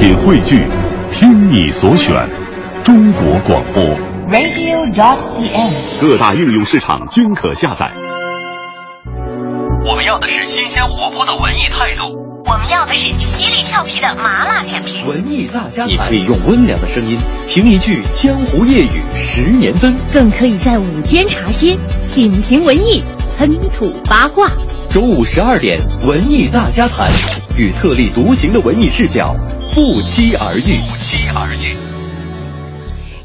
品汇聚，听你所选，中国广播。radio.dot.cn，。各大应用市场均可下载。我们要的是新鲜活泼的文艺态度，我们要的是犀利俏皮的麻辣点评。文艺大家你可以用温良的声音评一句江湖夜雨十年灯，更可以在午间茶歇品评文艺，喷吐八卦。周五十二点，文艺大家谈，与特立独行的文艺视角不期而遇。不期而遇。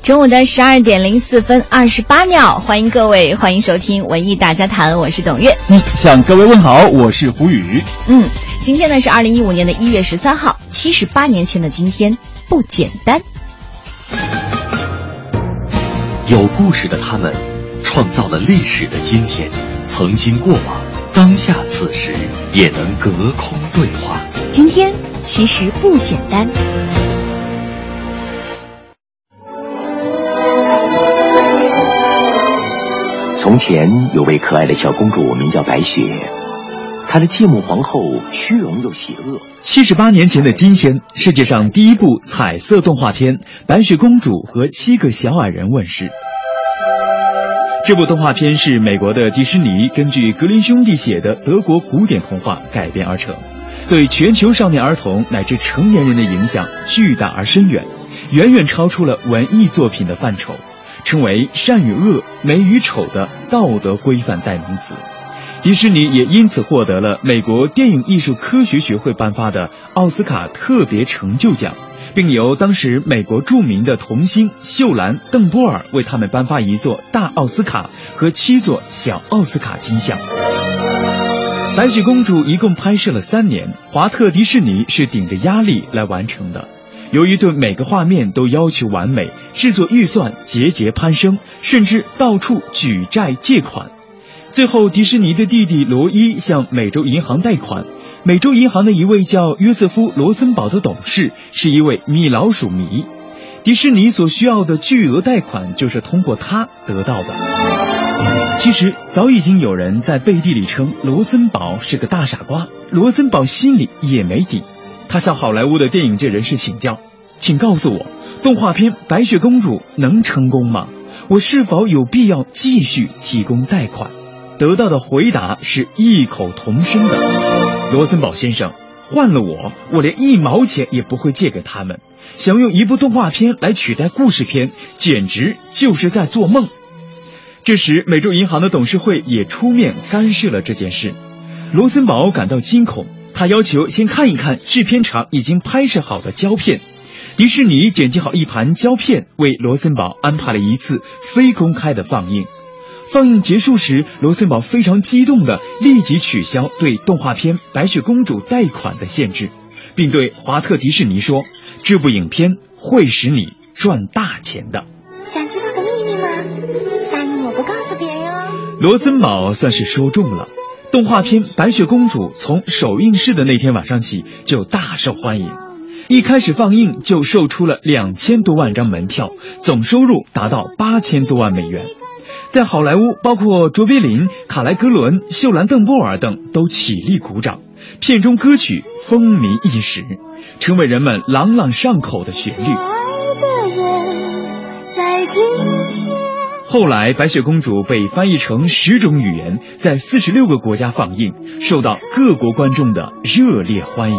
中午的十二点零四分二十八秒，欢迎各位，欢迎收听文艺大家谈，我是董月。嗯，向各位问好，我是胡宇。嗯，今天呢是二零一五年的一月十三号，七十八年前的今天不简单。有故事的他们，创造了历史的今天，曾经过往，当下此时也能隔空对话。今天其实不简单。从前有位可爱的小公主，名叫白雪。她的继母皇后虚荣又邪恶。七十八年前的今天，世界上第一部彩色动画片《白雪公主和七个小矮人》问世。这部动画片是美国的迪士尼根据格林兄弟写的德国古典童话改编而成，对全球少年儿童乃至成年人的影响巨大而深远，远远超出了文艺作品的范畴，成为善与恶、美与丑的道德规范代名词。迪士尼也因此获得了美国电影艺术科学学会颁发的奥斯卡特别成就奖，并由当时美国著名的童星秀兰·邓波尔为他们颁发一座大奥斯卡和七座小奥斯卡金像。白雪公主一共拍摄了三年，华特迪士尼是顶着压力来完成的。由于对每个画面都要求完美，制作预算节节攀升，甚至到处举债借款。最后，迪士尼的弟弟罗伊向美洲银行贷款。美洲银行的一位叫约瑟夫·罗森堡的董事是一位米老鼠迷。迪士尼所需要的巨额贷款就是通过他得到的。其实早已经有人在背地里称罗森堡是个大傻瓜，罗森堡心里也没底。他向好莱坞的电影界人士请教：“请告诉我，动画片《白雪公主》能成功吗？我是否有必要继续提供贷款？”得到的回答是异口同声的：“罗森堡先生，换了我，我连一毛钱也不会借给他们。想用一部动画片来取代故事片，简直就是在做梦。”这时，美洲银行的董事会也出面干涉了这件事。罗森堡感到惊恐，他要求先看一看制片厂已经拍摄好的胶片。迪士尼剪辑好一盘胶片，为罗森堡安排了一次非公开的放映。放映结束时，罗森堡非常激动地立即取消对动画片《白雪公主》贷款的限制，并对华特迪士尼说：“这部影片会使你赚大钱的。”想知道罗森堡算是说中了。动画片《白雪公主》从首映式的那天晚上起就大受欢迎，一开始放映就售出了两千多万张门票，总收入达到八千多万美元。在好莱坞，包括卓别林、卡莱格伦、秀兰·邓波尔等都起立鼓掌。片中歌曲风靡一时，成为人们朗朗上口的旋律。爱的人在天后来，《白雪公主》被翻译成十种语言，在四十六个国家放映，受到各国观众的热烈欢迎。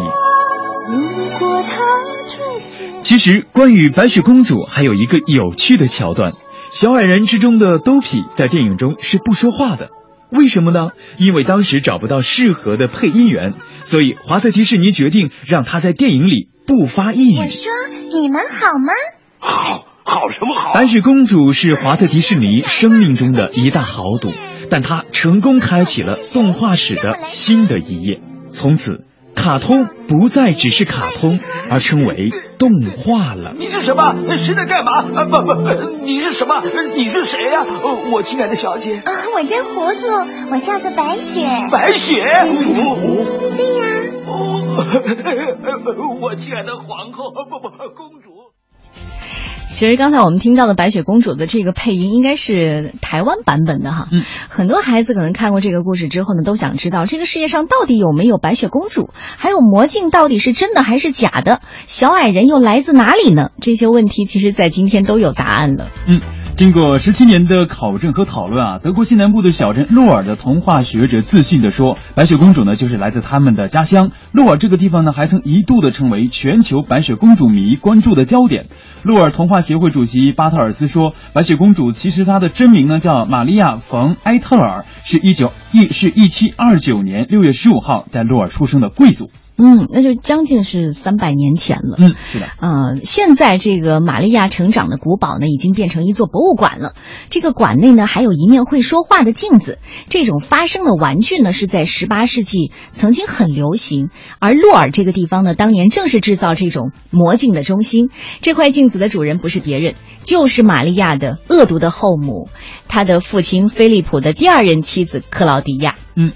其实，关于白雪公主还有一个有趣的桥段。小矮人之中的兜皮在电影中是不说话的，为什么呢？因为当时找不到适合的配音员，所以华特迪士尼决定让他在电影里不发一语。我说：“你们好吗？”好，好什么好？白雪公主是华特迪士尼生命中的一大豪赌，但她成功开启了动画史的新的一页。从此，卡通不再只是卡通，而称为动画了。你是什么？谁在干嘛？啊，不不，你是什么？你是谁呀、啊？我亲爱的小姐。啊，我真糊涂，我叫做白雪。白雪，糊涂。对呀。哦，我亲爱的皇后，不不，公主。其实刚才我们听到的白雪公主的这个配音应该是台湾版本的哈。嗯，很多孩子可能看过这个故事之后呢，都想知道这个世界上到底有没有白雪公主，还有魔镜到底是真的还是假的，小矮人又来自哪里呢？这些问题其实在今天都有答案了。嗯。经过十七年的考证和讨论啊，德国西南部的小镇洛尔的童话学者自信地说，白雪公主呢就是来自他们的家乡。洛尔这个地方呢，还曾一度的成为全球白雪公主迷关注的焦点。洛尔童话协会主席巴特尔斯说，白雪公主其实她的真名呢叫玛利亚·冯·埃特尔，是一九一是一七二九年六月十五号在洛尔出生的贵族。嗯，那就将近是三百年前了。嗯，是的。呃，现在这个玛利亚成长的古堡呢，已经变成一座博物馆了。这个馆内呢，还有一面会说话的镜子。这种发声的玩具呢，是在十八世纪曾经很流行。而洛尔这个地方呢，当年正是制造这种魔镜的中心。这块镜子的主人不是别人，就是玛利亚的恶毒的后母，她的父亲菲利普的第二任妻子克劳迪亚。嗯。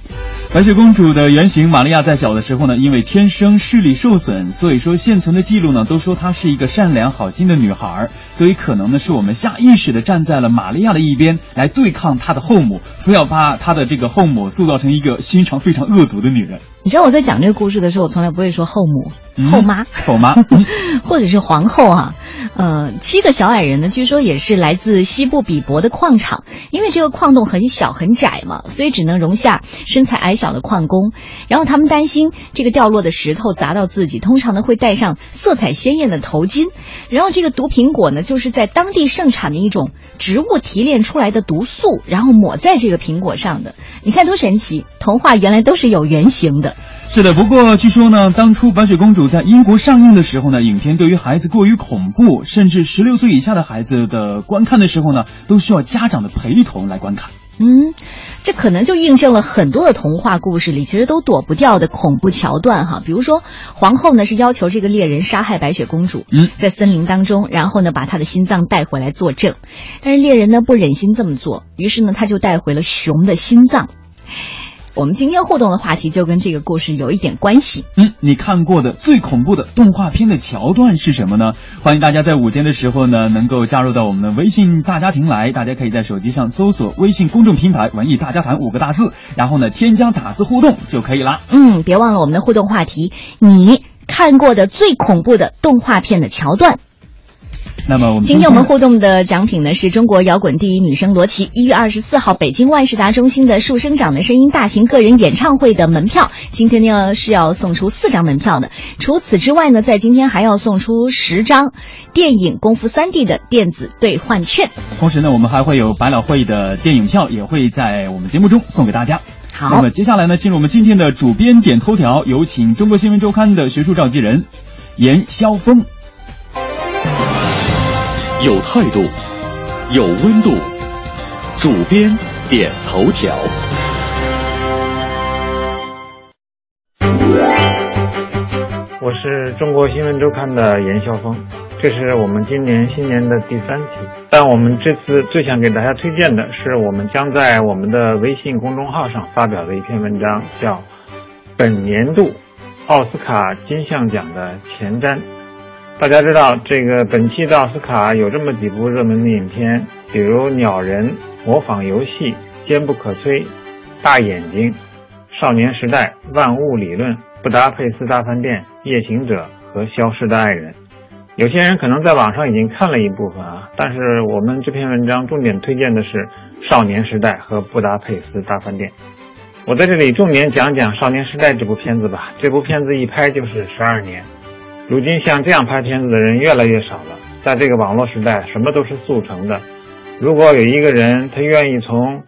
白雪公主的原型玛利亚在小的时候呢，因为天生视力受损，所以说现存的记录呢都说她是一个善良好心的女孩，所以可能呢是我们下意识的站在了玛利亚的一边来对抗她的后母，非要把她的这个后母塑造成一个心肠非常恶毒的女人。你知道我在讲这个故事的时候，我从来不会说后母、后妈、后妈，或者是皇后哈。呃，七个小矮人呢，据说也是来自西部比伯的矿场，因为这个矿洞很小很窄嘛，所以只能容下身材矮小的矿工。然后他们担心这个掉落的石头砸到自己，通常呢会戴上色彩鲜艳的头巾。然后这个毒苹果呢，就是在当地盛产的一种植物提炼出来的毒素，然后抹在这个苹果上的。你看多神奇，童话原来都是有原型的。是的，不过据说呢，当初《白雪公主》在英国上映的时候呢，影片对于孩子过于恐怖，甚至十六岁以下的孩子的观看的时候呢，都需要家长的陪同来观看。嗯，这可能就印证了很多的童话故事里其实都躲不掉的恐怖桥段哈。比如说，皇后呢是要求这个猎人杀害白雪公主，嗯，在森林当中，然后呢把她的心脏带回来作证，但是猎人呢不忍心这么做，于是呢他就带回了熊的心脏。我们今天互动的话题就跟这个故事有一点关系。嗯，你看过的最恐怖的动画片的桥段是什么呢？欢迎大家在午间的时候呢，能够加入到我们的微信大家庭来。大家可以在手机上搜索微信公众平台“文艺大家谈”五个大字，然后呢添加打字互动就可以啦。嗯，别忘了我们的互动话题，你看过的最恐怖的动画片的桥段。那么我们今天我们互动的奖品呢，是中国摇滚第一女生罗琦一月二十四号北京万事达中心的树生长的声音大型个人演唱会的门票。今天呢是要送出四张门票的。除此之外呢，在今天还要送出十张电影《功夫三 D》的电子兑换券。同时呢，我们还会有百老汇的电影票，也会在我们节目中送给大家。好，那么接下来呢，进入我们今天的主编点头条，有请中国新闻周刊的学术召集人严霄峰。有态度，有温度。主编点头条。我是中国新闻周刊的严晓峰，这是我们今年新年的第三期。但我们这次最想给大家推荐的是，我们将在我们的微信公众号上发表的一篇文章，叫《本年度奥斯卡金像奖的前瞻》。大家知道，这个本期的奥斯卡有这么几部热门的影片，比如《鸟人》《模仿游戏》《坚不可摧》《大眼睛》《少年时代》《万物理论》《布达佩斯大饭店》《夜行者》和《消失的爱人》。有些人可能在网上已经看了一部分啊，但是我们这篇文章重点推荐的是《少年时代》和《布达佩斯大饭店》。我在这里重点讲讲《少年时代》这部片子吧。这部片子一拍就是十二年。如今像这样拍片子的人越来越少了。在这个网络时代，什么都是速成的。如果有一个人，他愿意从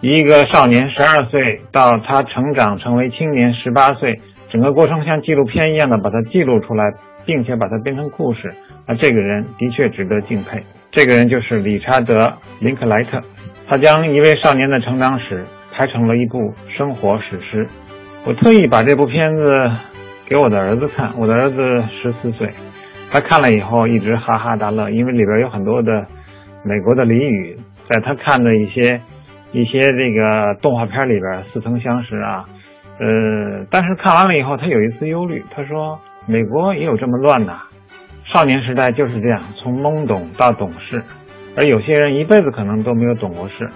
一个少年十二岁到他成长成为青年十八岁，整个过程像纪录片一样的把它记录出来，并且把它编成故事，那这个人的确值得敬佩。这个人就是理查德·林克莱特，他将一位少年的成长史拍成了一部生活史诗。我特意把这部片子。给我的儿子看，我的儿子十四岁，他看了以后一直哈哈大乐，因为里边有很多的美国的俚语，在他看的一些一些这个动画片里边似曾相识啊，呃，但是看完了以后，他有一丝忧虑，他说美国也有这么乱呐，少年时代就是这样，从懵懂到懂事，而有些人一辈子可能都没有懂过事，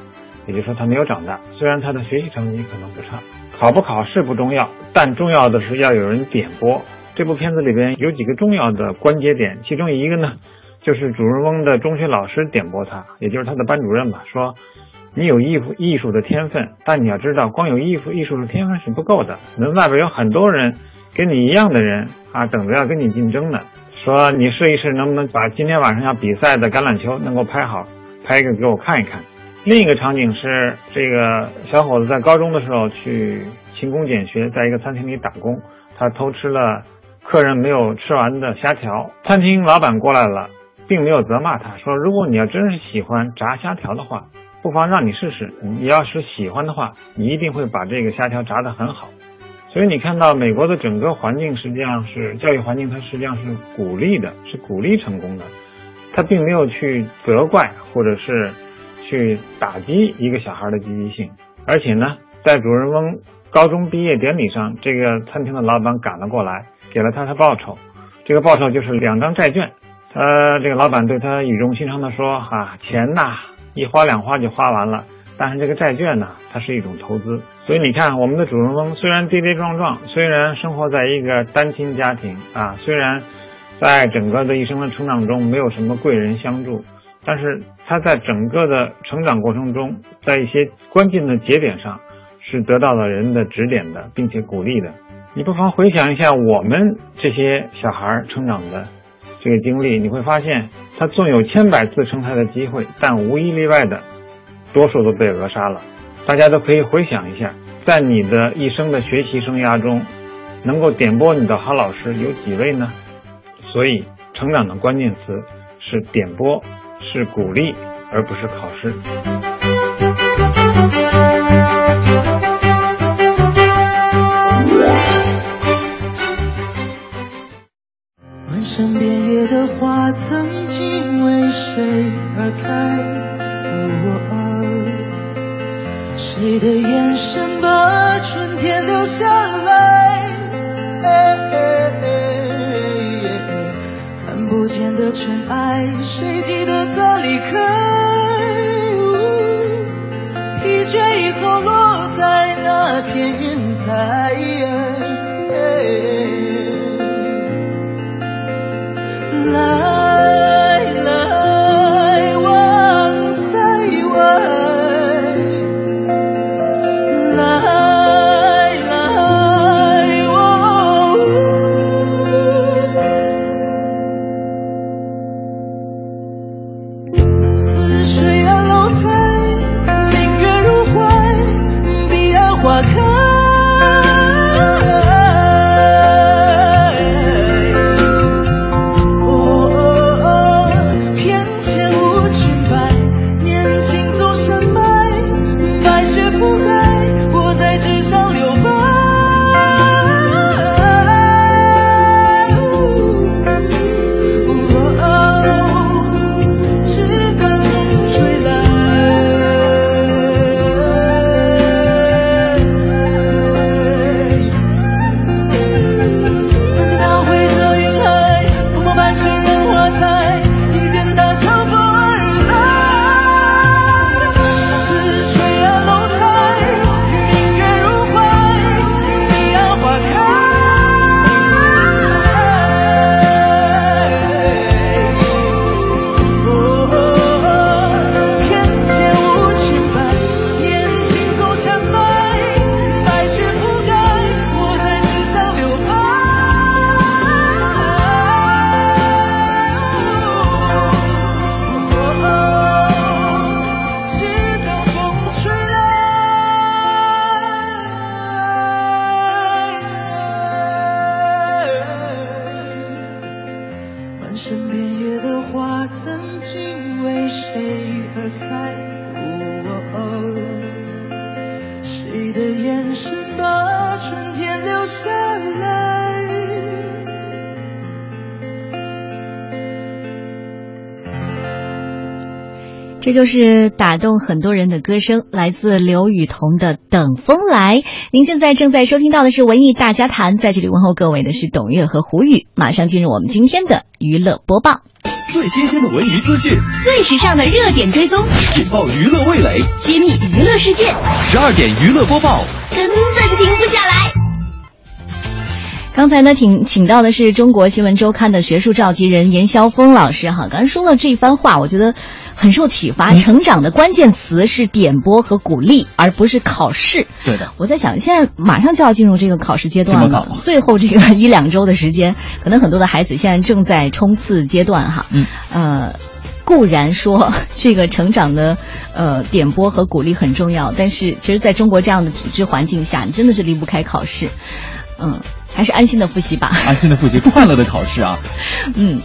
也就是说他没有长大。虽然他的学习成绩可能不差，考不考试不重要，但重要的是要有人点拨。这部片子里边有几个重要的关节点，其中一个呢，就是主人翁的中学老师点拨他，也就是他的班主任吧，说你有艺术艺术的天分，但你要知道，光有艺术艺术的天分是不够的，门外边有很多人跟你一样的人啊，等着要跟你竞争呢。说你试一试，能不能把今天晚上要比赛的橄榄球能够拍好，拍一个给我看一看。另一个场景是这个小伙子在高中的时候去勤工俭学，在一个餐厅里打工，他偷吃了。客人没有吃完的虾条，餐厅老板过来了，并没有责骂他，说如果你要真是喜欢炸虾条的话，不妨让你试试。你要是喜欢的话，你一定会把这个虾条炸得很好。所以你看到美国的整个环境实际上是教育环境，它实际上是鼓励的，是鼓励成功的，他并没有去责怪或者是去打击一个小孩的积极性。而且呢，在主人翁高中毕业典礼上，这个餐厅的老板赶了过来。给了他的报酬，这个报酬就是两张债券。他这个老板对他语重心长的说：“哈，钱呐，一花两花就花完了，但是这个债券呢，它是一种投资。所以你看，我们的主人公虽然跌跌撞撞，虽然生活在一个单亲家庭啊，虽然在整个的一生的成长中没有什么贵人相助，但是他在整个的成长过程中，在一些关键的节点上，是得到了人的指点的，并且鼓励的。”你不妨回想一下我们这些小孩成长的这个经历，你会发现，他纵有千百次成才的机会，但无一例外的，多数都被扼杀了。大家都可以回想一下，在你的一生的学习生涯中，能够点拨你的好老师有几位呢？所以，成长的关键词是点拨，是鼓励，而不是考试。漫山遍野的花曾经为谁而开？谁的眼神把春天留下来？看不间的尘埃谁记得在离开？疲倦已后落在那片云彩。来这就是打动很多人的歌声，来自刘雨桐的《等风来》。您现在正在收听到的是文艺大家谈，在这里问候各位的是董月和胡宇。马上进入我们今天的娱乐播报，最新鲜的文娱资讯，最时尚的热点追踪，引爆娱乐味蕾，揭秘娱乐世界。十二点娱乐播报，根本停不下来。刚才呢，请请到的是中国新闻周刊的学术召集人严霄峰老师哈。刚才说了这番话，我觉得很受启发。成长的关键词是点拨和鼓励，而不是考试。对的，我在想，现在马上就要进入这个考试阶段了，最后这个一两周的时间，可能很多的孩子现在正在冲刺阶段哈。嗯，呃，固然说这个成长的呃点拨和鼓励很重要，但是其实在中国这样的体制环境下，你真的是离不开考试。嗯。还是安心的复习吧，安心的复习，快乐的考试啊。嗯，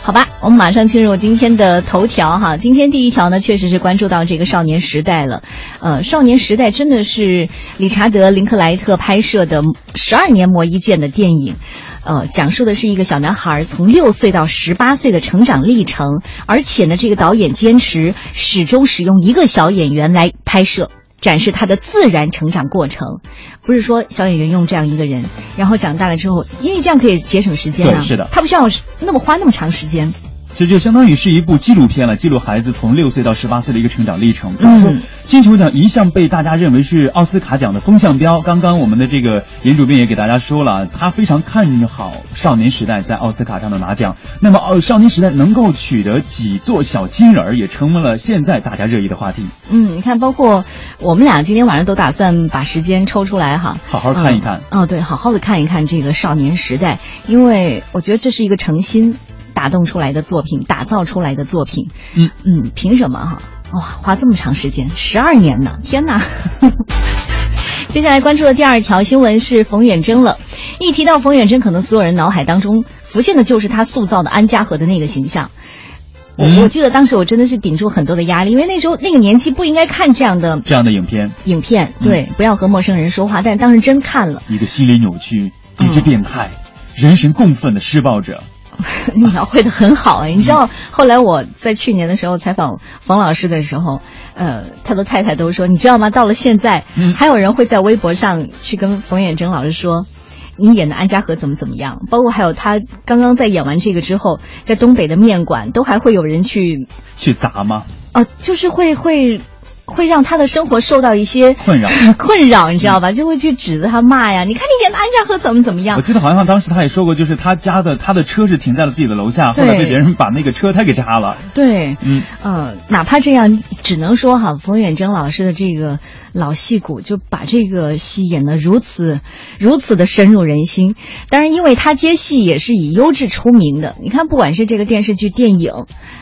好吧，我们马上进入今天的头条哈。今天第一条呢，确实是关注到这个《少年时代》了。呃，《少年时代》真的是理查德·林克莱特拍摄的十二年磨一剑的电影，呃，讲述的是一个小男孩从六岁到十八岁的成长历程，而且呢，这个导演坚持始终使用一个小演员来拍摄。展示他的自然成长过程，不是说小演员用这样一个人，然后长大了之后，因为这样可以节省时间啊。是的，他不需要那么花那么长时间。这就相当于是一部纪录片了，记录孩子从六岁到十八岁的一个成长历程。比如说，金球奖一向被大家认为是奥斯卡奖的风向标。刚刚我们的这个严主编也给大家说了，他非常看好《少年时代》在奥斯卡上的拿奖。那么，《少年时代》能够取得几座小金人儿，也成为了现在大家热议的话题。嗯，你看，包括我们俩今天晚上都打算把时间抽出来哈，好好看一看。哦，对，好好的看一看这个《少年时代》，因为我觉得这是一个诚心。打动出来的作品，打造出来的作品，嗯嗯，凭什么哈？哇，花这么长时间，十二年呢！天哪！接下来关注的第二条新闻是冯远征了。一提到冯远征，可能所有人脑海当中浮现的就是他塑造的安家和的那个形象。我我记得当时我真的是顶住很多的压力，因为那时候那个年纪不应该看这样的这样的影片。影片对，不要和陌生人说话。但当时真看了，一个心理扭曲、极致变态、人神共愤的施暴者。你 描绘的很好哎，你知道后来我在去年的时候采访冯老师的时候，呃，他的太太都说，你知道吗？到了现在，还有人会在微博上去跟冯远征老师说，你演的安家和怎么怎么样？包括还有他刚刚在演完这个之后，在东北的面馆都还会有人去去砸吗？哦，就是会会。会让他的生活受到一些困扰，困扰，你知道吧？就会去指责他骂呀。你看你演的安家和怎么怎么样？我记得好像当时他也说过，就是他家的他的车是停在了自己的楼下，后来被别人把那个车胎给扎了。对，嗯，呃，哪怕这样，只能说哈，冯远征老师的这个老戏骨就把这个戏演得如此如此的深入人心。当然，因为他接戏也是以优质出名的。你看，不管是这个电视剧、电影，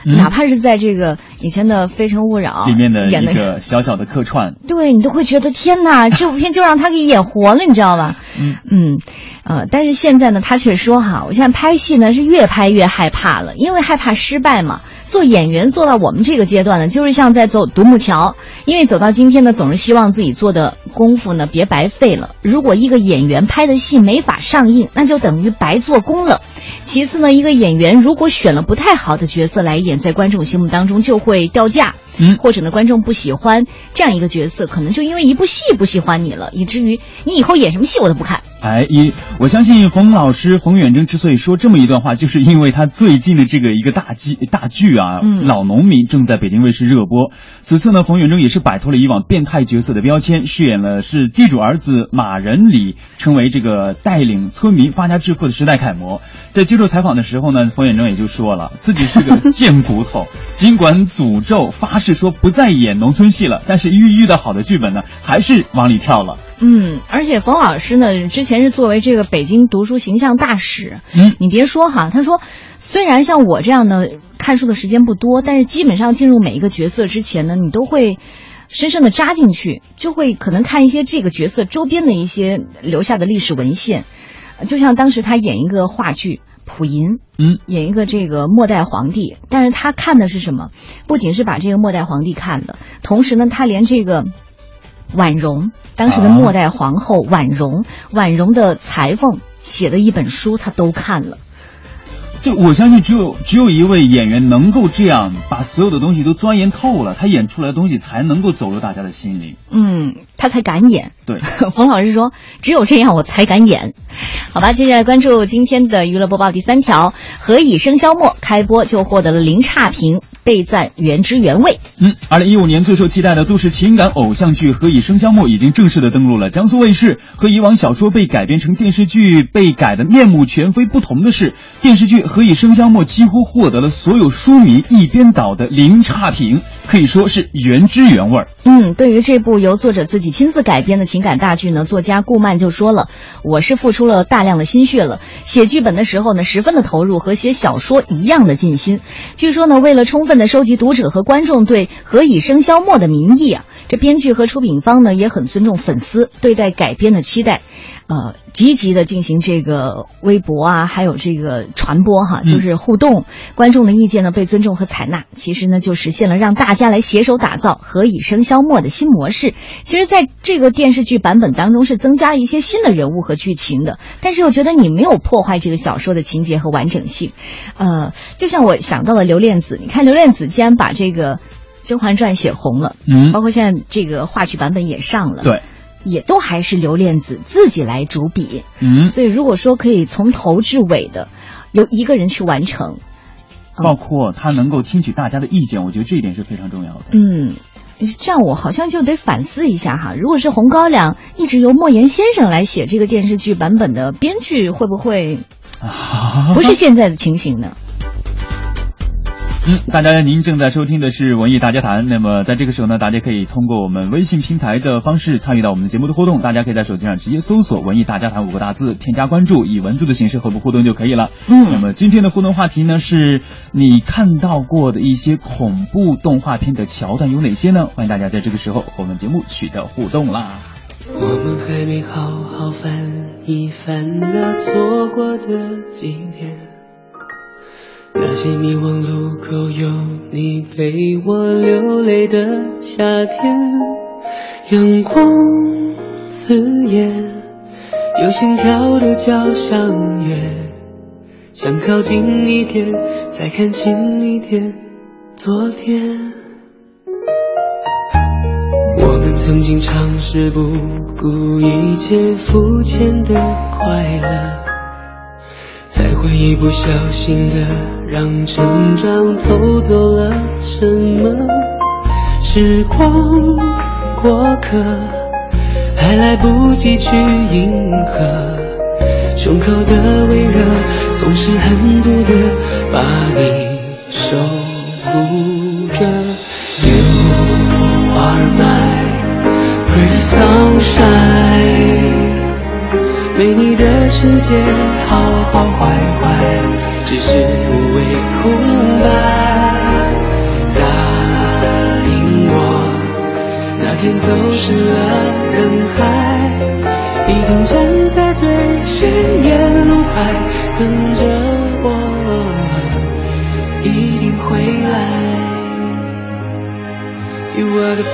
哪怕是在这个以前的《非诚勿扰》里面的一个。小小的客串，对你都会觉得天哪，这部片就让他给演活了，你知道吧？嗯嗯，呃，但是现在呢，他却说哈，我现在拍戏呢是越拍越害怕了，因为害怕失败嘛。做演员做到我们这个阶段呢，就是像在走独木桥，因为走到今天呢，总是希望自己做的功夫呢别白费了。如果一个演员拍的戏没法上映，那就等于白做工了。其次呢，一个演员如果选了不太好的角色来演，在观众心目当中就会掉价。嗯，或者呢，观众不喜欢这样一个角色，可能就因为一部戏不喜欢你了，以至于你以后演什么戏我都不看。哎，一我相信冯老师冯远征之所以说这么一段话，就是因为他最近的这个一个大剧大剧啊，嗯，老农民正在北京卫视热播。此次呢，冯远征也是摆脱了以往变态角色的标签，饰演了是地主儿子马仁礼，成为这个带领村民发家致富的时代楷模。在接受采访的时候呢，冯远征也就说了自己是个贱骨头，尽管诅咒发誓说不再演农村戏了，但是遇遇到好的剧本呢，还是往里跳了。嗯，而且冯老师呢，之前是作为这个北京读书形象大使。嗯，你别说哈，他说，虽然像我这样的看书的时间不多，但是基本上进入每一个角色之前呢，你都会深深的扎进去，就会可能看一些这个角色周边的一些留下的历史文献。就像当时他演一个话剧《溥仪》，嗯，演一个这个末代皇帝，但是他看的是什么？不仅是把这个末代皇帝看了，同时呢，他连这个。婉容，当时的末代皇后婉容，婉容的裁缝写的一本书，他都看了。就我相信，只有只有一位演员能够这样把所有的东西都钻研透了，他演出来的东西才能够走入大家的心里。嗯，他才敢演。对，冯老师说，只有这样我才敢演。好吧，接下来关注今天的娱乐播报第三条：何以笙箫默开播就获得了零差评，被赞原汁原味。嗯，二零一五年最受期待的都市情感偶像剧《何以笙箫默》已经正式的登陆了江苏卫视。和以往小说被改编成电视剧被改的面目全非不同的是，电视剧《何以笙箫默》几乎获得了所有书迷一边倒的零差评，可以说是原汁原味。嗯，对于这部由作者自己亲自改编的情感大剧呢，作家顾漫就说了：“我是付出了大量的心血了，写剧本的时候呢，十分的投入，和写小说一样的尽心。据说呢，为了充分的收集读者和观众对《何以笙箫默》的民意啊。”这编剧和出品方呢也很尊重粉丝对待改编的期待，呃，积极的进行这个微博啊，还有这个传播哈，就是互动，观众的意见呢被尊重和采纳，其实呢就实现了让大家来携手打造《何以笙箫默》的新模式。其实，在这个电视剧版本当中是增加了一些新的人物和剧情的，但是我觉得你没有破坏这个小说的情节和完整性。呃，就像我想到了刘恋子，你看刘恋子既然把这个。《甄嬛传》写红了，嗯，包括现在这个话剧版本也上了，对，也都还是刘恋子自己来主笔，嗯，所以如果说可以从头至尾的由一个人去完成，包括他能够听取大家的意见，我觉得这一点是非常重要的。嗯，这样我好像就得反思一下哈，如果是《红高粱》一直由莫言先生来写这个电视剧版本的编剧，会不会 不是现在的情形呢？嗯，大家您正在收听的是文艺大家谈。那么在这个时候呢，大家可以通过我们微信平台的方式参与到我们的节目的互动。大家可以在手机上直接搜索“文艺大家谈”五个大字，添加关注，以文字的形式和我们互动就可以了。嗯，那么今天的互动话题呢，是你看到过的一些恐怖动画片的桥段有哪些呢？欢迎大家在这个时候和我们节目取得互动啦。我们还没好好翻一翻那错过的景点。那些迷惘路口有你陪我流泪的夏天，阳光刺眼，有心跳的交响乐，想靠近一点，再看清一点昨天。我们曾经尝试不顾一切肤浅的快乐。才会一不小心的让成长偷走了什么？时光过客，还来不及去迎合，胸口的微热总是恨不得把你守护着。You are my pretty sunshine。没你的世界，好好坏坏，只是无谓空白。答应我，那天走失了人海，一定站在最显眼路牌，等着我，一定会来。You are the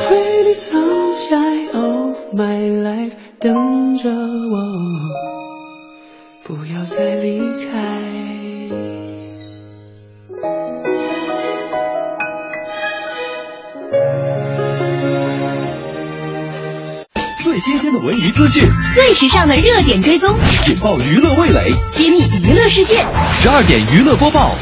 讯，最时尚的热点追踪，引爆娱乐味蕾，揭秘娱乐世界。十二点娱乐播报。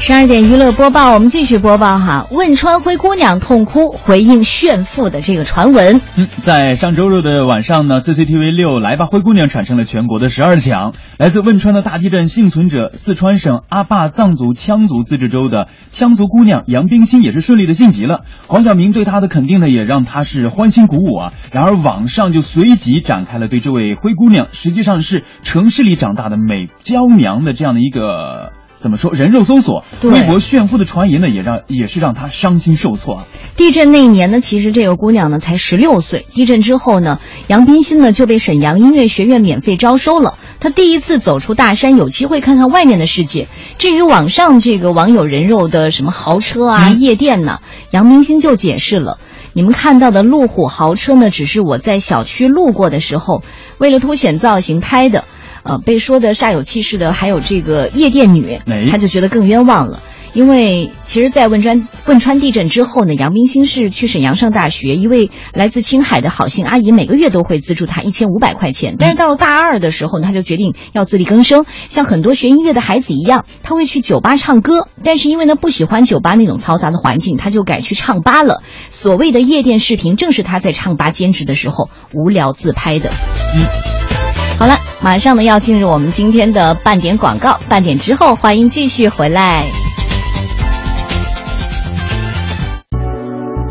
十二点娱乐播报，我们继续播报哈。汶川灰姑娘痛哭回应炫富的这个传闻。嗯，在上周六的晚上呢，CCTV 六《来吧灰姑娘》产生了全国的十二强。来自汶川的大地震幸存者，四川省阿坝藏族羌族自治州的羌族姑娘杨冰心也是顺利的晋级了。黄晓明对她的肯定呢，也让她是欢欣鼓舞啊。然而网上就随即展开了对这位灰姑娘，实际上是城市里长大的美娇娘的这样的一个。怎么说？人肉搜索，微博炫富的传言呢，也让也是让他伤心受挫啊。地震那一年呢，其实这个姑娘呢才十六岁。地震之后呢，杨冰心呢就被沈阳音乐学院免费招收了。她第一次走出大山，有机会看看外面的世界。至于网上这个网友人肉的什么豪车啊、夜店呢，杨冰心就解释了：你们看到的路虎豪车呢，只是我在小区路过的时候，为了凸显造型拍的。呃，被说的煞有其事的还有这个夜店女哎，他就觉得更冤枉了。因为其实，在汶川汶川地震之后呢，杨冰心是去沈阳上大学，一位来自青海的好心阿姨每个月都会资助她一千五百块钱。但是到了大二的时候呢，她就决定要自力更生，像很多学音乐的孩子一样，她会去酒吧唱歌。但是因为呢不喜欢酒吧那种嘈杂的环境，她就改去唱吧了。所谓的夜店视频，正是她在唱吧兼职的时候无聊自拍的。嗯。好了，马上呢要进入我们今天的半点广告，半点之后欢迎继续回来。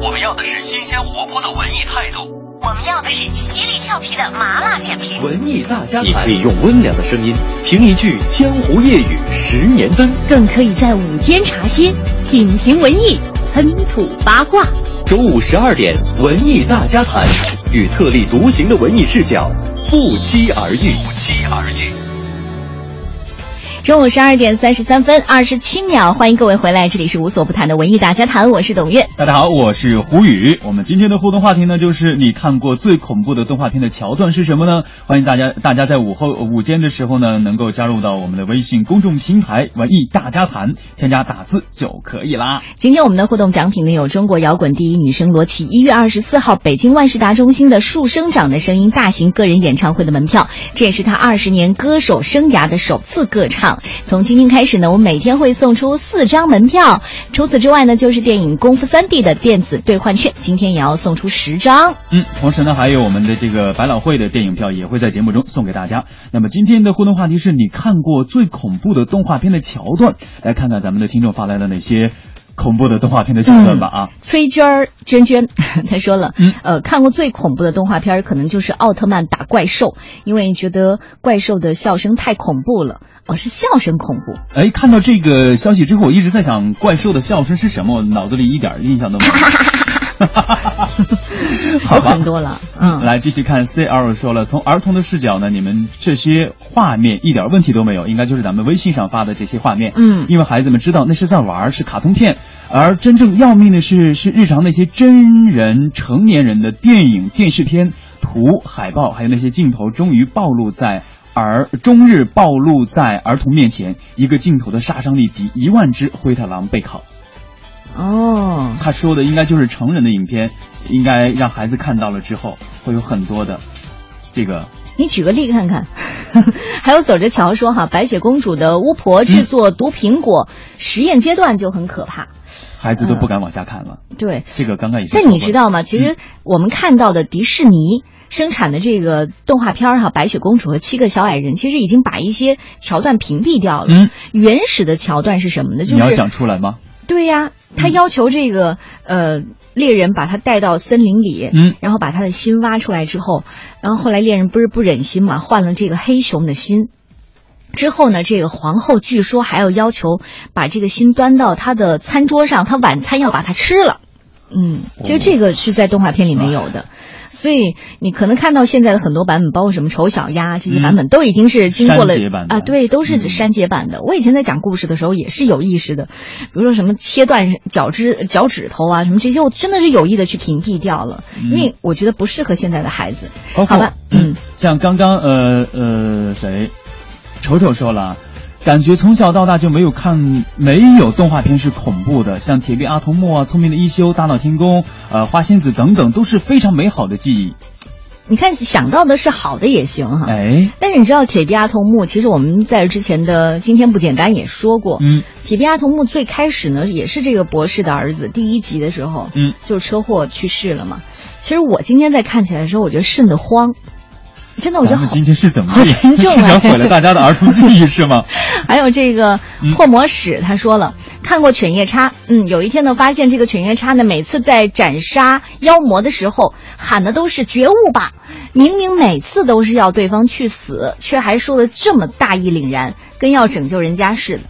我们要的是新鲜活泼的文艺态度，我们要的是犀利俏皮的麻辣点评。文艺大家谈，你可以用温良的声音评一句江湖夜雨十年灯，更可以在午间茶歇品评文艺，喷吐八卦。中午十二点，文艺大家谈，与特立独行的文艺视角不期而遇。不期而遇。中午十二点三十三分二十七秒，欢迎各位回来，这里是无所不谈的文艺大家谈，我是董月。大家好，我是胡宇。我们今天的互动话题呢，就是你看过最恐怖的动画片的桥段是什么呢？欢迎大家，大家在午后午间的时候呢，能够加入到我们的微信公众平台“文艺大家谈”，添加打字就可以啦。今天我们的互动奖品呢，有中国摇滚第一女声罗琦一月二十四号北京万事达中心的树生长的声音大型个人演唱会的门票，这也是她二十年歌手生涯的首次歌唱。从今天开始呢，我们每天会送出四张门票。除此之外呢，就是电影《功夫三 D》的电子兑换券，今天也要送出十张。嗯，同时呢，还有我们的这个百老汇的电影票也会在节目中送给大家。那么今天的互动话题是你看过最恐怖的动画片的桥段，来看看咱们的听众发来了哪些。恐怖的动画片的桥段吧啊！崔娟儿娟娟，她说了，嗯，呃，看过最恐怖的动画片可能就是奥特曼打怪兽，因为觉得怪兽的笑声太恐怖了。哦，是笑声恐怖。哎，看到这个消息之后，我一直在想怪兽的笑声是什么，我脑子里一点印象都没有。好很多了，嗯，来继续看 C L 说了，从儿童的视角呢，你们这些画面一点问题都没有，应该就是咱们微信上发的这些画面，嗯，因为孩子们知道那是在玩，是卡通片，而真正要命的是，是日常那些真人成年人的电影、电视片图、海报，还有那些镜头，终于暴露在儿终日暴露在儿童面前，一个镜头的杀伤力抵一万只灰太狼被烤。哦，他说的应该就是成人的影片，应该让孩子看到了之后会有很多的这个。你举个例看看。还有走着瞧说哈，白雪公主的巫婆制作毒苹果实验阶段就很可怕，孩子都不敢往下看了。对，这个刚刚也是。但你知道吗？其实我们看到的迪士尼生产的这个动画片哈，白雪公主和七个小矮人，其实已经把一些桥段屏蔽掉了。嗯，原始的桥段是什么呢？就是你要讲出来吗？对呀，他要求这个呃猎人把他带到森林里，嗯，然后把他的心挖出来之后，然后后来猎人不是不忍心嘛，换了这个黑熊的心。之后呢，这个皇后据说还要要求把这个心端到他的餐桌上，他晚餐要把它吃了。嗯，其实这个是在动画片里没有的。所以你可能看到现在的很多版本，包括什么丑小鸭这些版本，都已经是经过了啊，对，都是删节版的。我以前在讲故事的时候也是有意识的，比如说什么切断脚趾脚趾头啊，什么这些，我真的是有意的去屏蔽掉了，因为我觉得不适合现在的孩子。好吧，嗯，像刚刚呃呃谁，丑丑说了。感觉从小到大就没有看没有动画片是恐怖的，像《铁臂阿童木》啊、《聪明的一休》、《大闹天宫》、呃《花仙子》等等，都是非常美好的记忆。你看想到的是好的也行哈，哎，但是你知道《铁臂阿童木》，其实我们在之前的《今天不简单》也说过，嗯，《铁臂阿童木》最开始呢也是这个博士的儿子，第一集的时候，嗯，就车祸去世了嘛。其实我今天在看起来的时候，我觉得瘆得慌。真的，我觉得好。今天是怎么好沉重、啊？是想毁了大家的儿童记忆是吗？还有这个破魔史，他说了，看过犬夜叉。嗯，有一天呢，发现这个犬夜叉呢，每次在斩杀妖魔的时候，喊的都是觉悟吧。明明每次都是要对方去死，却还说的这么大义凛然，跟要拯救人家似的。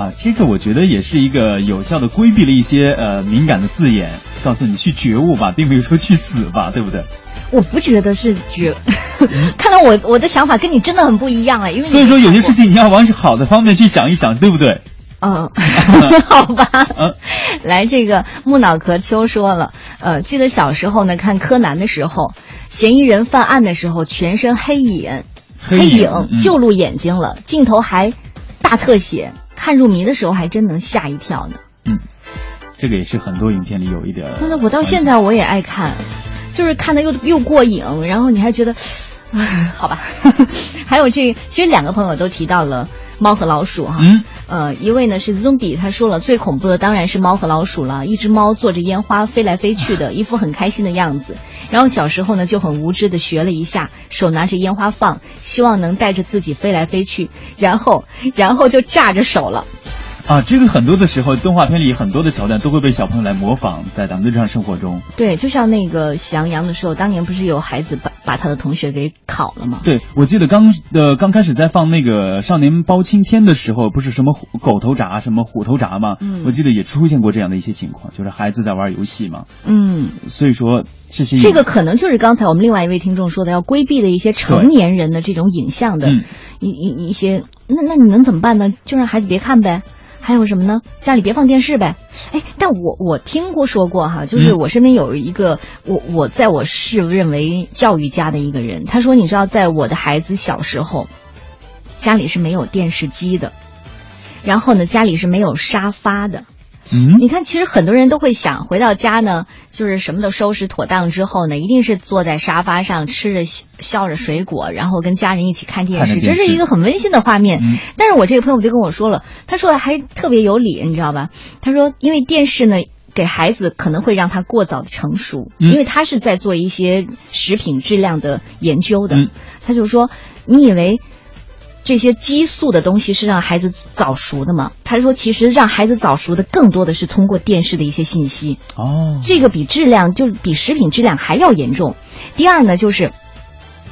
啊，这个我觉得也是一个有效的规避了一些呃敏感的字眼，告诉你去觉悟吧，并没有说去死吧，对不对？我不觉得是绝，看来我我的想法跟你真的很不一样哎，因为所以说有些事情你要往好的方面去想一想，对不对？嗯，好吧。嗯，来，这个木脑壳秋说了，呃，记得小时候呢看柯南的时候，嫌疑人犯案的时候全身黑影，黑影就露眼睛了，镜头还大特写，看入迷的时候还真能吓一跳呢。嗯，这个也是很多影片里有一点。那我到现在我也爱看，就是看的又又过瘾，然后你还觉得，好吧。还有这，其实两个朋友都提到了猫和老鼠哈。嗯。呃，一位呢是 Zombie，他说了最恐怖的当然是猫和老鼠了，一只猫坐着烟花飞来飞去的，一副很开心的样子。然后小时候呢就很无知的学了一下，手拿着烟花放，希望能带着自己飞来飞去，然后然后就炸着手了。啊，这个很多的时候，动画片里很多的桥段都会被小朋友来模仿，在咱们日常生活中。对，就像那个《喜羊羊》的时候，当年不是有孩子把把他的同学给烤了吗？对，我记得刚呃刚开始在放那个《少年包青天》的时候，不是什么狗头铡、什么虎头铡吗？嗯，我记得也出现过这样的一些情况，就是孩子在玩游戏嘛。嗯，所以说这些这个可能就是刚才我们另外一位听众说的，要规避的一些成年人的这种影像的一一一些，那那你能怎么办呢？就让孩子别看呗。还有什么呢？家里别放电视呗。哎，但我我听过说过哈，就是我身边有一个我我在我是认为教育家的一个人，他说你知道，在我的孩子小时候，家里是没有电视机的，然后呢，家里是没有沙发的。嗯，你看，其实很多人都会想回到家呢，就是什么都收拾妥当之后呢，一定是坐在沙发上吃着削着水果，然后跟家人一起看电视，这是一个很温馨的画面。但是我这个朋友就跟我说了，他说的还特别有理，你知道吧？他说，因为电视呢，给孩子可能会让他过早的成熟，因为他是在做一些食品质量的研究的。他就说，你以为？这些激素的东西是让孩子早熟的吗？他说，其实让孩子早熟的更多的是通过电视的一些信息。哦，这个比质量就比食品质量还要严重。第二呢，就是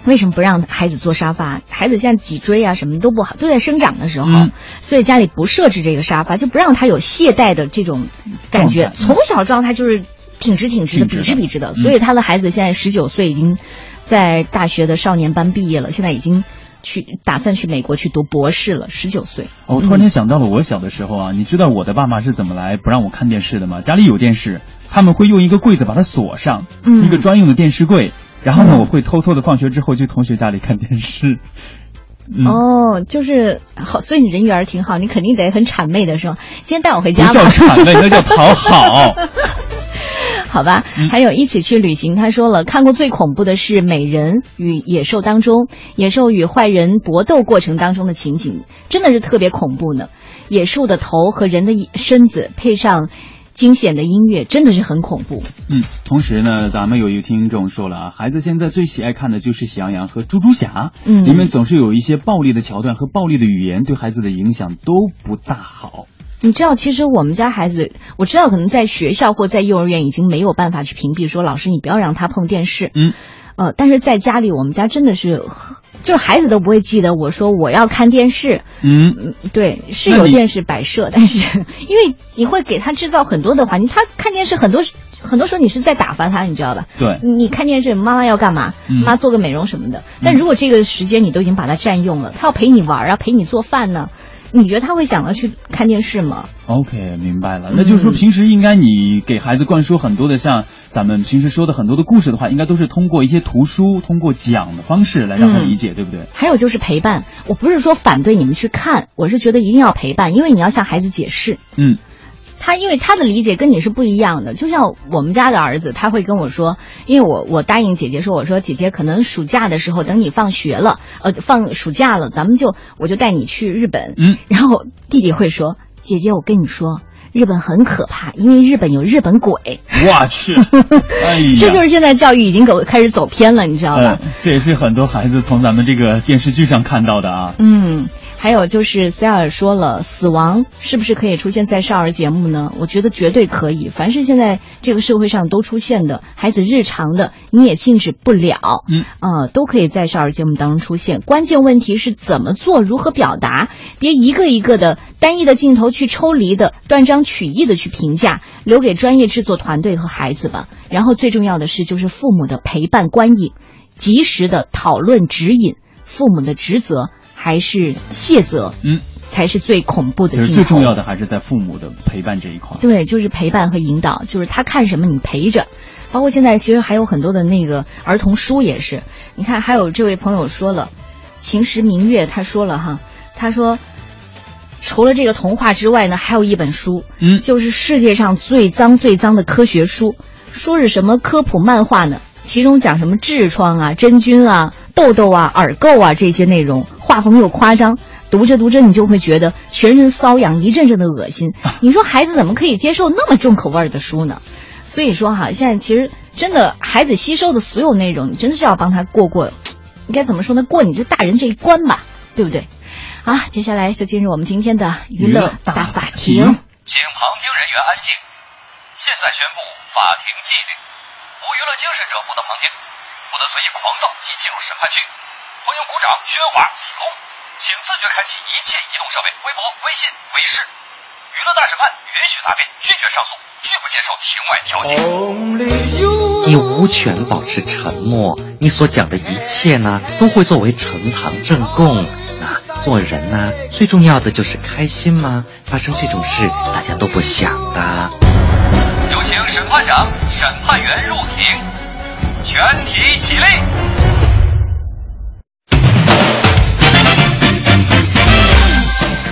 为什么不让孩子坐沙发？孩子现在脊椎啊什么都不好，都在生长的时候，所以家里不设置这个沙发，就不让他有懈怠的这种感觉。从小状态就是挺直挺直的，笔直笔直的。所以他的孩子现在十九岁，已经在大学的少年班毕业了，现在已经。去打算去美国去读博士了，十九岁。我突然间想到了我小的时候啊，你知道我的爸妈是怎么来不让我看电视的吗？家里有电视，他们会用一个柜子把它锁上，一个专用的电视柜。然后呢，我会偷偷的放学之后去同学家里看电视。哦，就是好，所以你人缘挺好，你肯定得很谄媚的是吗？今天带我回家。不叫谄媚，那叫讨好。好吧，还有一起去旅行。他说了，看过最恐怖的是美人与野兽当中，野兽与坏人搏斗过程当中的情景，真的是特别恐怖呢。野兽的头和人的身子配上惊险的音乐，真的是很恐怖。嗯，同时呢，咱们有一个听众说了啊，孩子现在最喜爱看的就是《喜羊羊》和《猪猪侠》，嗯，里面总是有一些暴力的桥段和暴力的语言，对孩子的影响都不大好。你知道，其实我们家孩子，我知道可能在学校或在幼儿园已经没有办法去屏蔽说老师你不要让他碰电视，嗯，呃，但是在家里我们家真的是，就是孩子都不会记得我说我要看电视，嗯，对，是有电视摆设，但是 因为你会给他制造很多的环境，他看电视很多很多时候你是在打发他，你知道吧？对，你看电视，妈妈要干嘛？妈做个美容什么的，但如果这个时间你都已经把它占用了，他要陪你玩啊，陪你做饭呢。你觉得他会想要去看电视吗？OK，明白了。那就是说，平时应该你给孩子灌输很多的像咱们平时说的很多的故事的话，应该都是通过一些图书、通过讲的方式来让他理解，对不对？还有就是陪伴，我不是说反对你们去看，我是觉得一定要陪伴，因为你要向孩子解释。嗯。他因为他的理解跟你是不一样的，就像我们家的儿子，他会跟我说，因为我我答应姐姐说，我说姐姐可能暑假的时候等你放学了，呃，放暑假了，咱们就我就带你去日本。嗯，然后弟弟会说，姐姐我跟你说，日本很可怕，因为日本有日本鬼。我去，哎呀，这就是现在教育已经走开始走偏了，你知道吧？这也是很多孩子从咱们这个电视剧上看到的啊。嗯。还有就是塞尔说了，死亡是不是可以出现在少儿节目呢？我觉得绝对可以。凡是现在这个社会上都出现的孩子日常的，你也禁止不了。嗯，啊，都可以在少儿节目当中出现。关键问题是怎么做，如何表达？别一个一个的单一的镜头去抽离的、断章取义的去评价，留给专业制作团队和孩子吧。然后最重要的是，就是父母的陪伴、观影，及时的讨论、指引，父母的职责。还是谢责，嗯，才是最恐怖的。最重要的还是在父母的陪伴这一块。对，就是陪伴和引导，就是他看什么你陪着。包括现在其实还有很多的那个儿童书也是，你看还有这位朋友说了，秦时明月他说了哈，他说。除了这个童话之外呢，还有一本书，嗯，就是世界上最脏最脏的科学书，说是什么科普漫画呢？其中讲什么痔疮啊、真菌啊、痘痘啊、耳垢啊这些内容，画风又夸张，读着读着你就会觉得全身瘙痒，一阵阵的恶心。你说孩子怎么可以接受那么重口味的书呢？所以说哈，现在其实真的孩子吸收的所有内容，你真的是要帮他过过，应该怎么说呢？过你这大人这一关吧，对不对？好，接下来就进入我们今天的娱乐大法庭。请旁听人员安静。现在宣布法庭纪律：无娱乐精神者不得旁听，不得随意狂躁及进入审判区。欢迎鼓掌、喧哗、起哄，请自觉开启一切移动设备，微博、微信、微视。娱乐大审判允许答辩，拒绝上诉，拒不接受庭外调解。你无权保持沉默，你所讲的一切呢，都会作为呈堂证供。做人呢，最重要的就是开心吗？发生这种事，大家都不想的。有请审判长、审判员入庭，全体起立。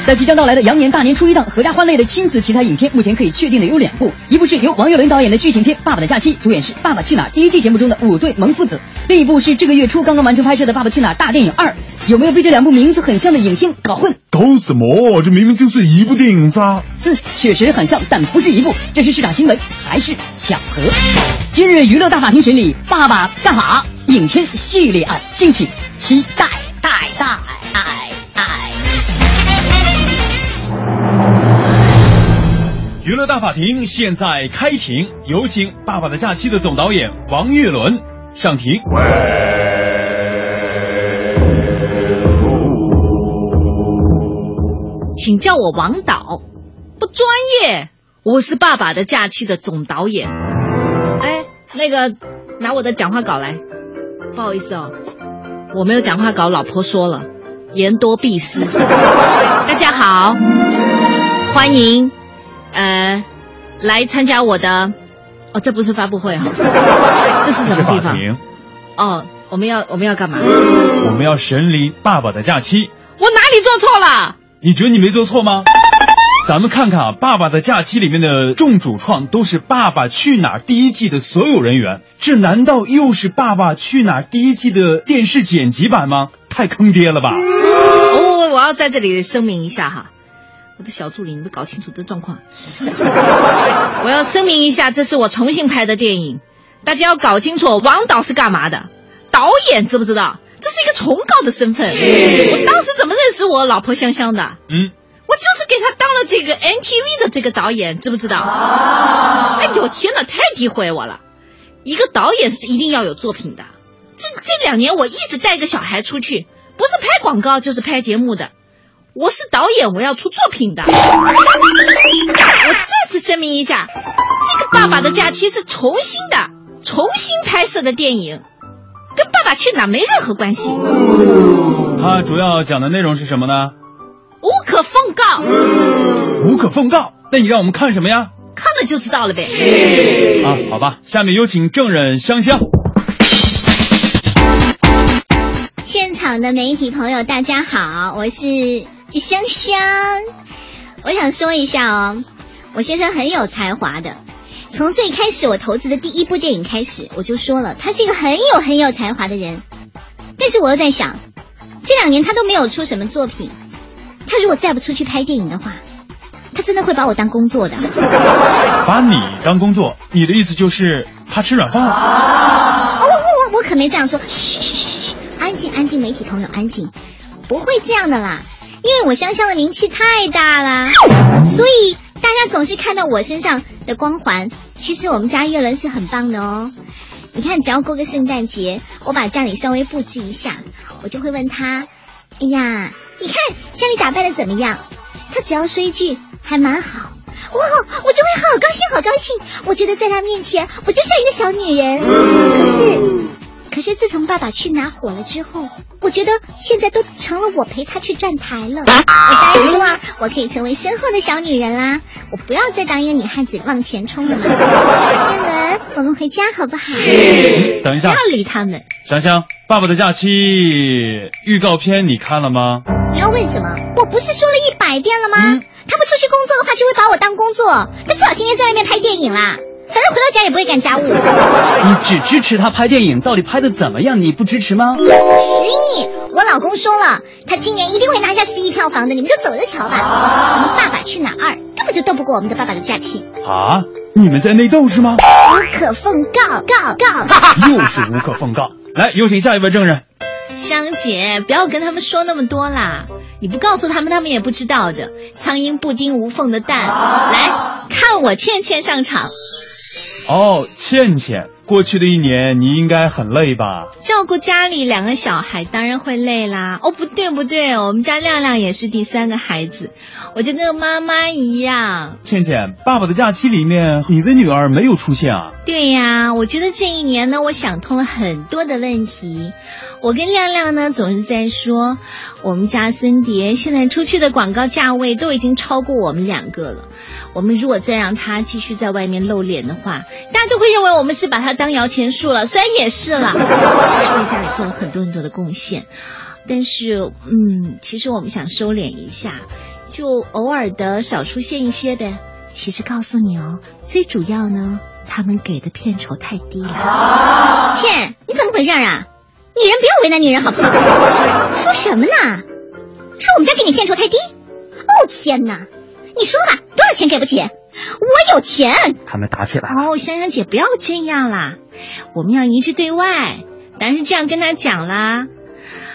在即将到来的羊年大年初一档，合家欢类的亲子题材影片，目前可以确定的有两部，一部是由王岳伦导演的剧情片《爸爸的假期》，主演是《爸爸去哪儿》第一季节目中的五对萌父子；另一部是这个月初刚刚完成拍摄的《爸爸去哪儿》大电影二。有没有被这两部名字很像的影片搞混？搞什么？这明明就是一部电影噻！嗯，确实很像，但不是一部。这是市场新闻还是巧合？今日娱乐大法庭审理《爸爸干哈》影片系列案，敬请期待待待。娱乐大法庭现在开庭，有请《爸爸的假期》的总导演王岳伦上庭。请叫我王导，不专业。我是《爸爸的假期》的总导演。哎，那个，拿我的讲话稿来。不好意思哦，我没有讲话稿，老婆说了，言多必失。大家好，欢迎。呃，来参加我的哦，这不是发布会哈，这是什么地方？哦，我们要我们要干嘛？我们要审理《爸爸的假期》。我哪里做错了？你觉得你没做错吗？咱们看看啊，《爸爸的假期》里面的众主创都是《爸爸去哪儿》第一季的所有人员，这难道又是《爸爸去哪儿》第一季的电视剪辑版吗？太坑爹了吧！我我要在这里声明一下哈。我的小助理，你们搞清楚这状况。我要声明一下，这是我重新拍的电影，大家要搞清楚，王导是干嘛的？导演知不知道？这是一个崇高的身份。我当时怎么认识我老婆香香的？嗯，我就是给她当了这个 NTV 的这个导演，知不知道？哎呦天哪，太诋毁我了！一个导演是一定要有作品的。这这两年我一直带个小孩出去，不是拍广告就是拍节目的。我是导演，我要出作品的。我再次声明一下，这个《爸爸的假期》是重新的、重新拍摄的电影，跟《爸爸去哪儿》没任何关系。它主要讲的内容是什么呢？无可奉告。无可奉告？那你让我们看什么呀？看了就知道了呗。啊，好吧，下面有请证人香香。现场的媒体朋友，大家好，我是。香香，我想说一下哦，我先生很有才华的。从最开始我投资的第一部电影开始，我就说了，他是一个很有很有才华的人。但是我又在想，这两年他都没有出什么作品，他如果再不出去拍电影的话，他真的会把我当工作的。把你当工作？你的意思就是他吃软饭？哦，我我我可没这样说。嘘嘘嘘嘘，安静安静，媒体朋友安静，不会这样的啦。因为我香香的名气太大啦，所以大家总是看到我身上的光环。其实我们家月伦是很棒的哦。你看，只要过个圣诞节，我把家里稍微布置一下，我就会问他：“哎呀，你看家里打扮的怎么样？”他只要说一句“还蛮好”，哇，我就会好高兴，好高兴。我觉得在他面前，我就像一个小女人。可是。可是自从《爸爸去哪儿》火了之后，我觉得现在都成了我陪他去站台了。我当然希望我可以成为身后的小女人啦，我不要再当一个女汉子往前冲了嘛。天伦，我们回家好不好？等一下，不要理他们。香香，《爸爸的假期》预告片你看了吗？你要问什么？我不是说了一百遍了吗？嗯他不出去工作的话，就会把我当工作，他最好天天在外面拍电影啦。反正回到家也不会干家务。你只支持他拍电影，到底拍的怎么样？你不支持吗？十亿，我老公说了，他今年一定会拿下十亿票房的，你们就走着瞧吧。什么《爸爸去哪儿二》根本就斗不过我们的《爸爸的假期》，啊，你们在内斗是吗？无可奉告，告告。又是无可奉告。来，有请下一位证人。香姐，不要跟他们说那么多啦！你不告诉他们，他们也不知道的。苍蝇不叮无缝的蛋，来看我倩倩上场。哦，倩倩，过去的一年你应该很累吧？照顾家里两个小孩，当然会累啦。哦，不对不对，我们家亮亮也是第三个孩子，我就跟妈妈一样。倩倩，《爸爸的假期》里面你的女儿没有出现啊？对呀，我觉得这一年呢，我想通了很多的问题。我跟亮亮呢，总是在说，我们家森碟现在出去的广告价位都已经超过我们两个了。我们如果再让他继续在外面露脸的话，大家都会认为我们是把他当摇钱树了。虽然也是了，是为家里做了很多很多的贡献，但是，嗯，其实我们想收敛一下，就偶尔的少出现一些呗。其实告诉你哦，最主要呢，他们给的片酬太低了。倩，你怎么回事啊？女人不要为难女人好不好？说什么呢？是我们家给你片酬太低？哦天哪！你说吧，多少钱给不起？我有钱。他们打起来哦，香香姐不要这样啦，我们要一致对外。但是这样跟他讲啦。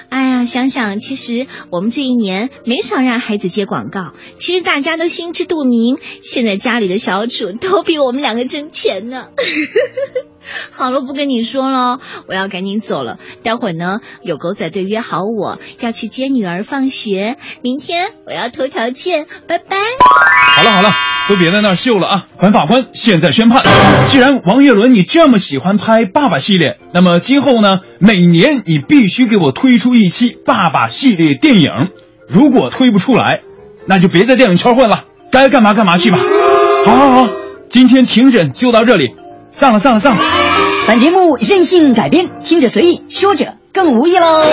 哎呀，想想其实我们这一年没少让孩子接广告，其实大家都心知肚明，现在家里的小主都比我们两个挣钱呢。好了，不跟你说了，我要赶紧走了。待会儿呢，有狗仔队约好我要去接女儿放学，明天我要头条见，拜拜。好了好了，都别在那儿秀了啊！本法官现在宣判，既然王岳伦你这么喜欢拍爸爸系列，那么今后呢，每年你必须给我推出一期爸爸系列电影。如果推不出来，那就别在电影圈混了，该干嘛干嘛去吧。好好好，今天庭审就到这里，散了上了散了。本节目任性改编，听者随意，说者更无意喽。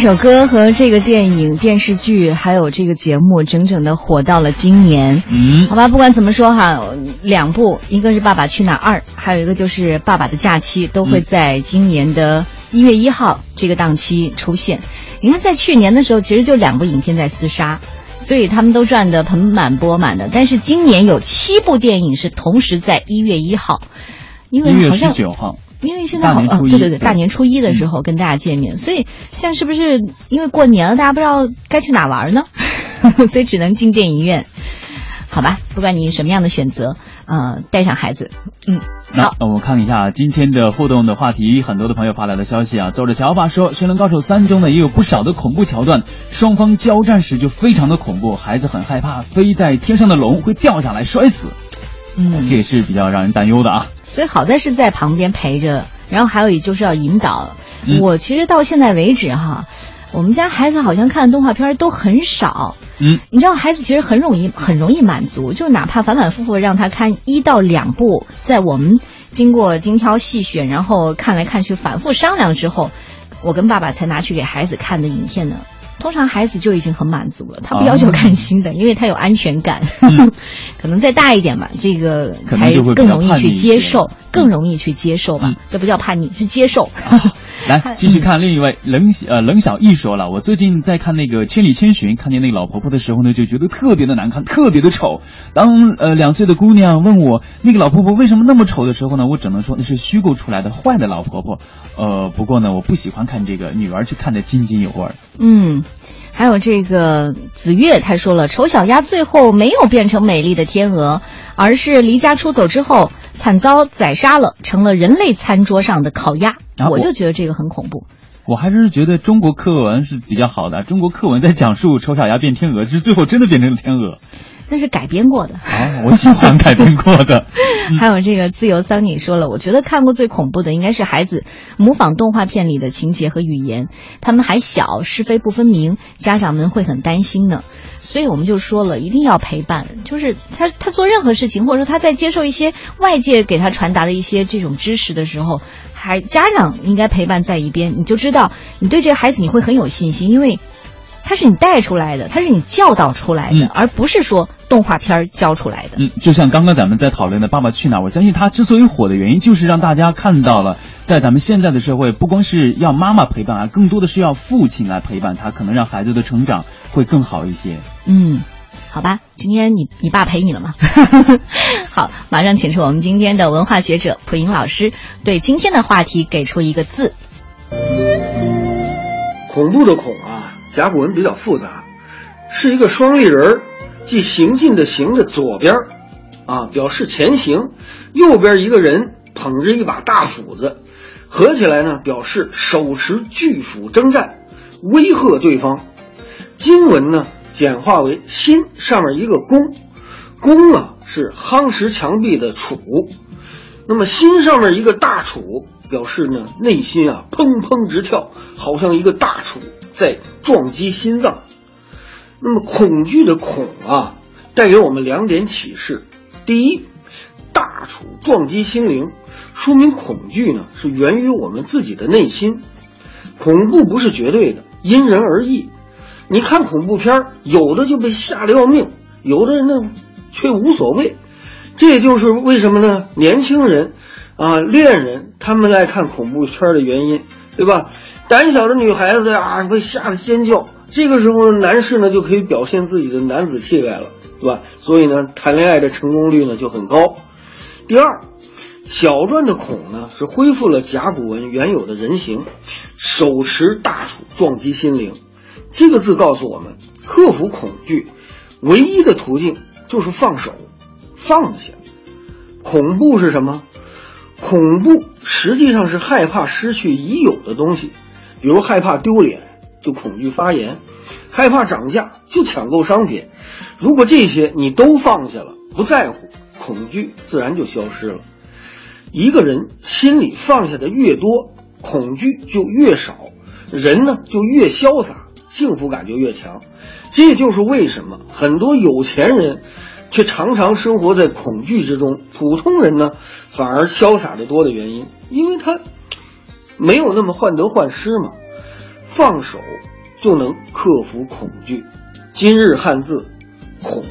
首歌和这个电影、电视剧还有这个节目，整整的火到了今年。嗯，好吧，不管怎么说哈，两部，一个是《爸爸去哪儿二》，还有一个就是《爸爸的假期》，都会在今年的一月一号这个档期出现。你看，在去年的时候，其实就两部影片在厮杀，所以他们都赚得盆满钵满的。但是今年有七部电影是同时在一月一号，因为一月十好像九号。因为现在对对对，对大年初一的时候跟大家见面，所以现在是不是因为过年了，大家不知道该去哪玩呢？所以只能进电影院。好吧，不管你什么样的选择，呃，带上孩子，嗯，那我们看一下今天的互动的话题，很多的朋友发来的消息啊。走着瞧吧说，《驯龙高手三》中呢也有不少的恐怖桥段，双方交战时就非常的恐怖，孩子很害怕飞在天上的龙会掉下来摔死，嗯，这也是比较让人担忧的啊。所以好在是在旁边陪着，然后还有也就是要引导。嗯我其实到现在为止哈，我们家孩子好像看的动画片都很少。嗯，你知道孩子其实很容易很容易满足，就哪怕反反复复让他看一到两部，在我们经过精挑细选，然后看来看去反复商量之后，我跟爸爸才拿去给孩子看的影片呢。通常孩子就已经很满足了，他不要求看新的，因为他有安全感。可能再大一点吧，这个才更容易去接受，更容易去接受吧。这不叫叛逆，是接受。来继续看另一位冷呃冷小艺说了，我最近在看那个《千里千寻》，看见那个老婆婆的时候呢，就觉得特别的难看，特别的丑。当呃两岁的姑娘问我那个老婆婆为什么那么丑的时候呢，我只能说那是虚构出来的坏的老婆婆。呃，不过呢，我不喜欢看这个，女儿去看得津津有味。嗯，还有这个子月他说了，丑小鸭最后没有变成美丽的天鹅，而是离家出走之后惨遭宰杀了，成了人类餐桌上的烤鸭。啊我我就觉得这个很恐怖。我还是觉得中国课文是比较好的，中国课文在讲述丑小鸭变天鹅，是最后真的变成了天鹅。那是改编过的。啊，我喜欢改编过的。还有这个自由桑尼说了，我觉得看过最恐怖的应该是孩子模仿动画片里的情节和语言，他们还小，是非不分明，家长们会很担心呢。所以我们就说了，一定要陪伴，就是他他做任何事情，或者说他在接受一些外界给他传达的一些这种知识的时候，还家长应该陪伴在一边，你就知道你对这个孩子你会很有信心，因为。他是你带出来的，它是你教导出来的，而不是说动画片教出来的。嗯，就像刚刚咱们在讨论的《爸爸去哪儿》，我相信它之所以火的原因，就是让大家看到了，在咱们现在的社会，不光是要妈妈陪伴啊，更多的是要父亲来陪伴他，可能让孩子的成长会更好一些。嗯，好吧，今天你你爸陪你了吗？好，马上请出我们今天的文化学者蒲莹老师，对今天的话题给出一个字。恐怖的恐啊，甲骨文比较复杂，是一个双立人儿，即行进的行的左边儿啊，表示前行；右边一个人捧着一把大斧子，合起来呢，表示手持巨斧征战，威吓对方。经文呢，简化为心上面一个弓，弓啊是夯实墙壁的杵，那么心上面一个大杵，表示呢内心啊砰砰直跳，好像一个大杵在撞击心脏。那么恐惧的恐啊，带给我们两点启示：第一，大杵撞击心灵，说明恐惧呢是源于我们自己的内心。恐怖不是绝对的，因人而异。你看恐怖片，有的就被吓得要命，有的人呢却无所谓。这也就是为什么呢？年轻人啊，恋人他们爱看恐怖片的原因，对吧？胆小的女孩子啊，被吓得尖叫。这个时候，男士呢就可以表现自己的男子气概了，对吧？所以呢，谈恋爱的成功率呢就很高。第二，小篆的孔呢是恢复了甲骨文原有的人形，手持大杵撞击心灵。这个字告诉我们，克服恐惧唯一的途径就是放手，放下。恐怖是什么？恐怖实际上是害怕失去已有的东西，比如害怕丢脸就恐惧发言，害怕涨价就抢购商品。如果这些你都放下了，不在乎，恐惧自然就消失了。一个人心里放下的越多，恐惧就越少，人呢就越潇洒，幸福感就越强。这就是为什么很多有钱人却常常生活在恐惧之中，普通人呢反而潇洒的多的原因，因为他没有那么患得患失嘛。放手就能克服恐惧。今日汉字，恐。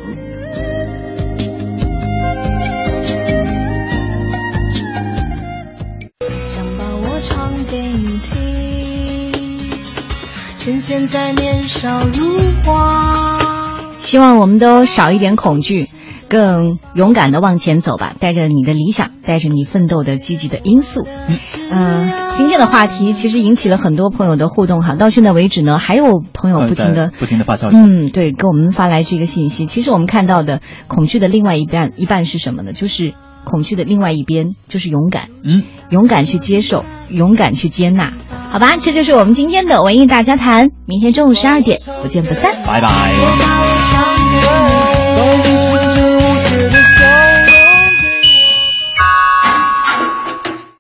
想把我唱给你听，趁现在年少如花。希望我们都少一点恐惧，更勇敢的往前走吧。带着你的理想，带着你奋斗的积极的因素。嗯、呃，今天的话题其实引起了很多朋友的互动哈。到现在为止呢，还有朋友不停的、呃不停的发消息。嗯，对，给我们发来这个信息。其实我们看到的恐惧的另外一半，一半是什么呢？就是恐惧的另外一边就是勇敢。嗯，勇敢去接受，勇敢去接纳。好吧，这就是我们今天的文艺大家谈。明天中午十二点不见不散。拜拜。